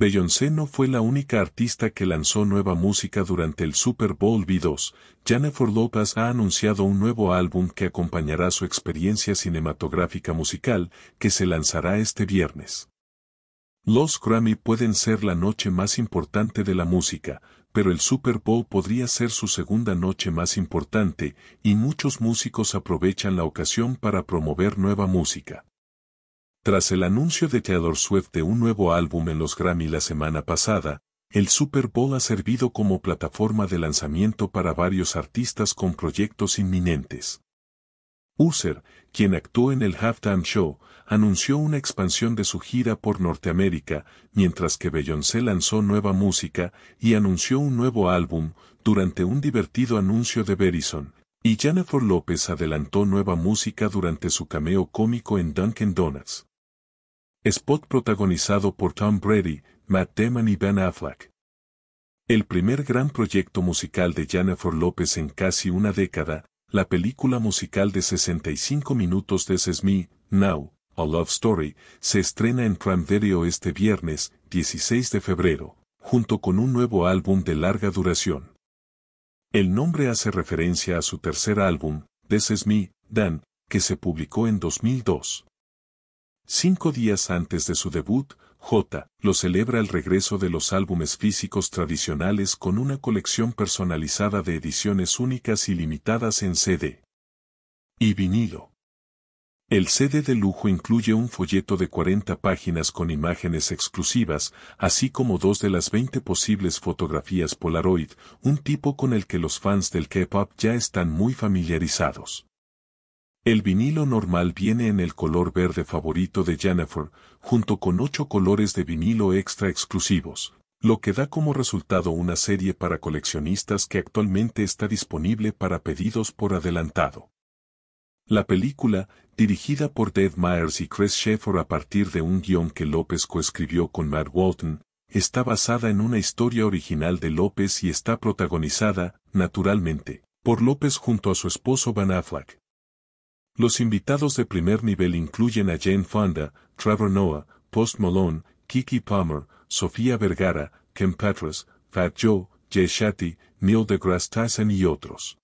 Beyoncé no fue la única artista que lanzó nueva música durante el Super Bowl V2. Jennifer Lopez ha anunciado un nuevo álbum que acompañará su experiencia cinematográfica musical, que se lanzará este viernes. Los Grammy pueden ser la noche más importante de la música, pero el Super Bowl podría ser su segunda noche más importante, y muchos músicos aprovechan la ocasión para promover nueva música. Tras el anuncio de Taylor Swift de un nuevo álbum en los Grammy la semana pasada, el Super Bowl ha servido como plataforma de lanzamiento para varios artistas con proyectos inminentes. User, quien actuó en el Halftime Show, anunció una expansión de su gira por Norteamérica, mientras que Beyoncé lanzó nueva música y anunció un nuevo álbum durante un divertido anuncio de Verizon, y Jennifer López adelantó nueva música durante su cameo cómico en Dunkin' Donuts. Spot protagonizado por Tom Brady, Matt Damon y Ben Affleck. El primer gran proyecto musical de Jennifer Lopez en casi una década, la película musical de 65 minutos de Me, Now, A Love Story, se estrena en Prime Video este viernes, 16 de febrero, junto con un nuevo álbum de larga duración. El nombre hace referencia a su tercer álbum, This Is Me, Dan, que se publicó en 2002. Cinco días antes de su debut, J. lo celebra el regreso de los álbumes físicos tradicionales con una colección personalizada de ediciones únicas y limitadas en CD y vinilo. El CD de lujo incluye un folleto de 40 páginas con imágenes exclusivas, así como dos de las 20 posibles fotografías Polaroid, un tipo con el que los fans del K-pop ya están muy familiarizados. El vinilo normal viene en el color verde favorito de Jennifer, junto con ocho colores de vinilo extra exclusivos, lo que da como resultado una serie para coleccionistas que actualmente está disponible para pedidos por adelantado. La película, dirigida por Dave Myers y Chris Sheffer a partir de un guion que López coescribió con Matt Walton, está basada en una historia original de López y está protagonizada, naturalmente, por López junto a su esposo Van Affleck. Los invitados de primer nivel incluyen a Jane Fonda, Trevor Noah, Post Malone, Kiki Palmer, Sofía Vergara, Ken Petras, Fat Joe, Jay Shetty, Neil deGrasse Tyson y otros.